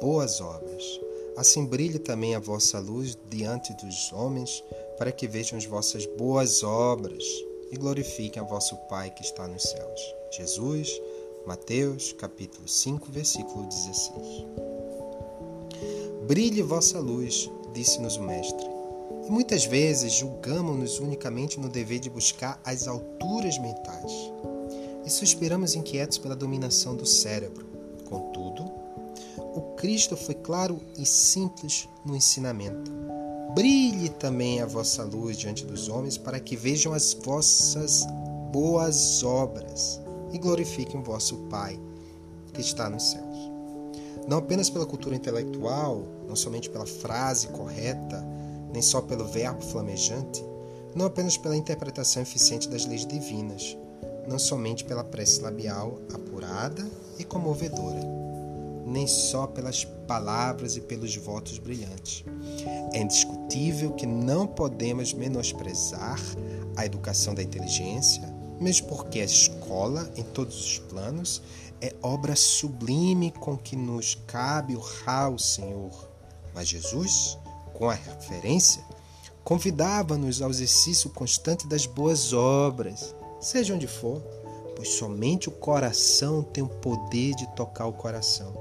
boas obras. Assim brilhe também a vossa luz diante dos homens, para que vejam as vossas boas obras e glorifiquem a vosso Pai que está nos céus. Jesus, Mateus, capítulo 5, versículo 16. Brilhe vossa luz, disse-nos o Mestre. E muitas vezes julgamos-nos unicamente no dever de buscar as alturas mentais. E suspiramos inquietos pela dominação do cérebro. Contudo, Cristo foi claro e simples no ensinamento. Brilhe também a vossa luz diante dos homens, para que vejam as vossas boas obras e glorifiquem o vosso Pai que está nos céus. Não apenas pela cultura intelectual, não somente pela frase correta, nem só pelo verbo flamejante, não apenas pela interpretação eficiente das leis divinas, não somente pela prece labial apurada e comovedora nem só pelas palavras e pelos votos brilhantes. É indiscutível que não podemos menosprezar a educação da inteligência, mesmo porque a escola, em todos os planos, é obra sublime com que nos cabe honrar o Senhor. Mas Jesus, com a referência, convidava-nos ao exercício constante das boas obras, seja onde for, pois somente o coração tem o poder de tocar o coração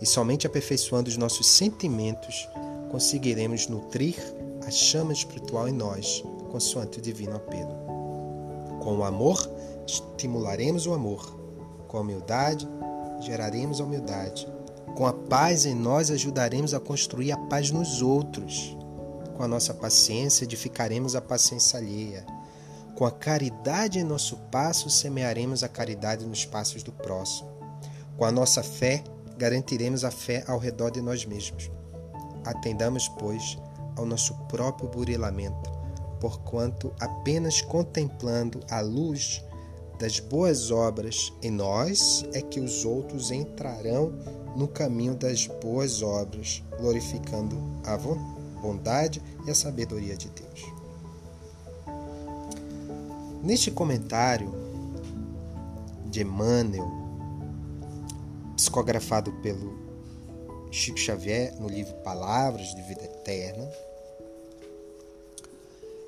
e somente aperfeiçoando os nossos sentimentos conseguiremos nutrir a chama espiritual em nós, consoante o divino apelo. Com o amor, estimularemos o amor. Com a humildade, geraremos a humildade. Com a paz em nós, ajudaremos a construir a paz nos outros. Com a nossa paciência, edificaremos a paciência alheia. Com a caridade em nosso passo, semearemos a caridade nos passos do próximo. Com a nossa fé, garantiremos a fé ao redor de nós mesmos. Atendamos, pois, ao nosso próprio burilamento, porquanto apenas contemplando a luz das boas obras em nós é que os outros entrarão no caminho das boas obras, glorificando a bondade e a sabedoria de Deus. Neste comentário de Emmanuel psicografado pelo Chico Xavier no livro Palavras de Vida Eterna,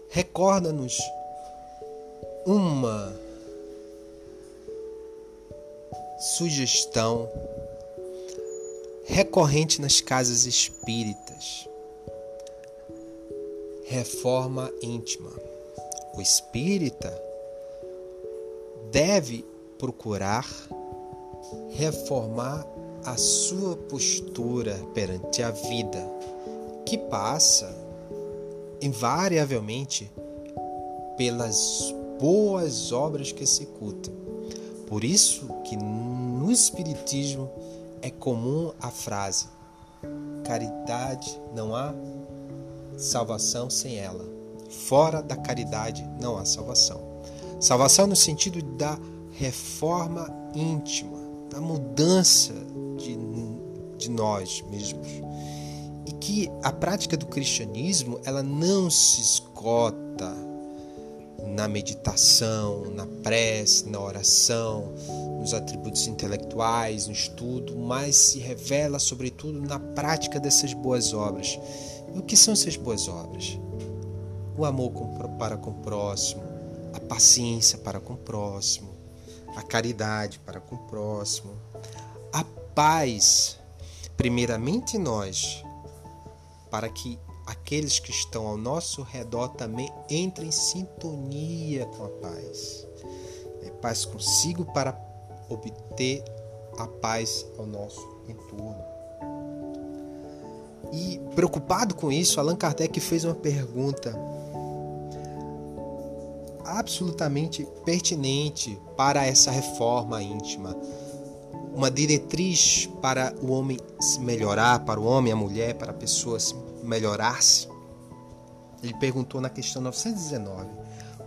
recorda-nos uma sugestão recorrente nas casas espíritas. Reforma íntima. O espírita deve procurar reformar a sua postura perante a vida, que passa invariavelmente pelas boas obras que executa. Por isso que no espiritismo é comum a frase: caridade não há salvação sem ela. Fora da caridade não há salvação. Salvação no sentido da reforma íntima, da mudança de, de nós mesmos. E que a prática do cristianismo ela não se esgota na meditação, na prece, na oração, nos atributos intelectuais, no estudo, mas se revela sobretudo na prática dessas boas obras. E o que são essas boas obras? O amor para com o próximo, a paciência para com o próximo, a caridade para com o próximo, a paz, primeiramente nós, para que aqueles que estão ao nosso redor também entrem em sintonia com a paz. É paz consigo para obter a paz ao nosso entorno. E preocupado com isso, Allan Kardec fez uma pergunta absolutamente pertinente para essa reforma íntima. Uma diretriz para o homem se melhorar, para o homem, a mulher, para a pessoa se melhorar-se. Ele perguntou na questão 919: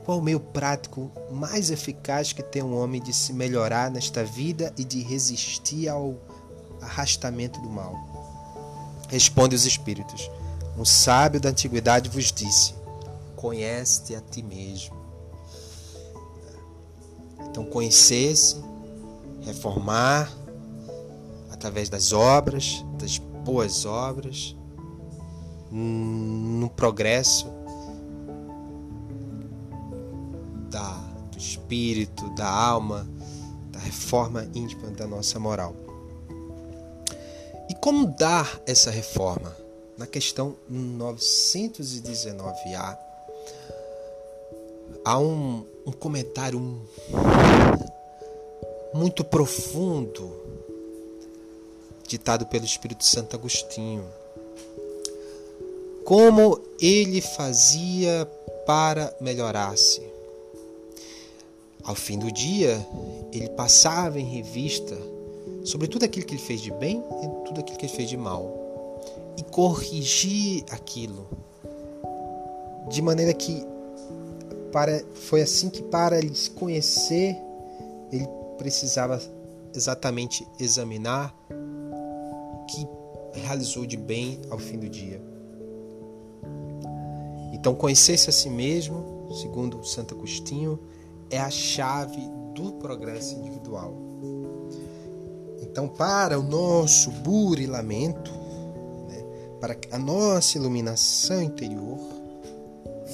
qual o meio prático mais eficaz que tem um homem de se melhorar nesta vida e de resistir ao arrastamento do mal? Responde os Espíritos: Um sábio da antiguidade vos disse: Conhece-te a ti mesmo. Então, conhecer-se, reformar através das obras, das boas obras, no progresso da, do espírito, da alma, da reforma íntima da nossa moral. E como dar essa reforma? Na questão 919A, há um, um comentário muito profundo ditado pelo Espírito Santo Agostinho. Como ele fazia para melhorar-se? Ao fim do dia, ele passava em revista sobre tudo aquilo que ele fez de bem e tudo aquilo que ele fez de mal e corrigir aquilo de maneira que para foi assim que para ele se conhecer ele precisava exatamente examinar o que realizou de bem ao fim do dia. Então conhecer-se a si mesmo, segundo Santo Agostinho, é a chave do progresso individual. Então, para o nosso burilamento, né, para a nossa iluminação interior,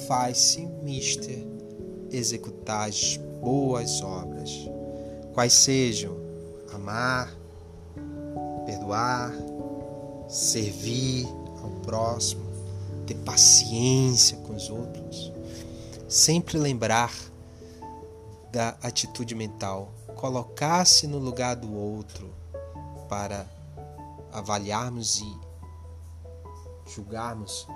faz-se mister executar as boas obras, quais sejam amar, perdoar, servir ao próximo, ter paciência com os outros, sempre lembrar da atitude mental, colocar-se no lugar do outro para avaliarmos e julgarmos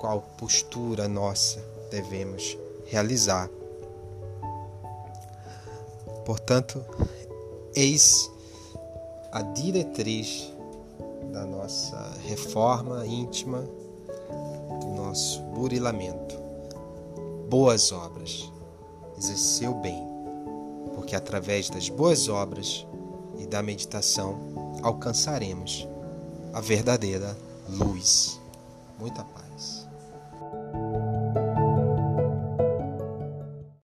qual postura nossa devemos realizar. Portanto, eis a diretriz da nossa reforma íntima, do nosso burilamento. Boas obras, exercer o bem, porque através das boas obras e da meditação alcançaremos a verdadeira luz. Muita paz.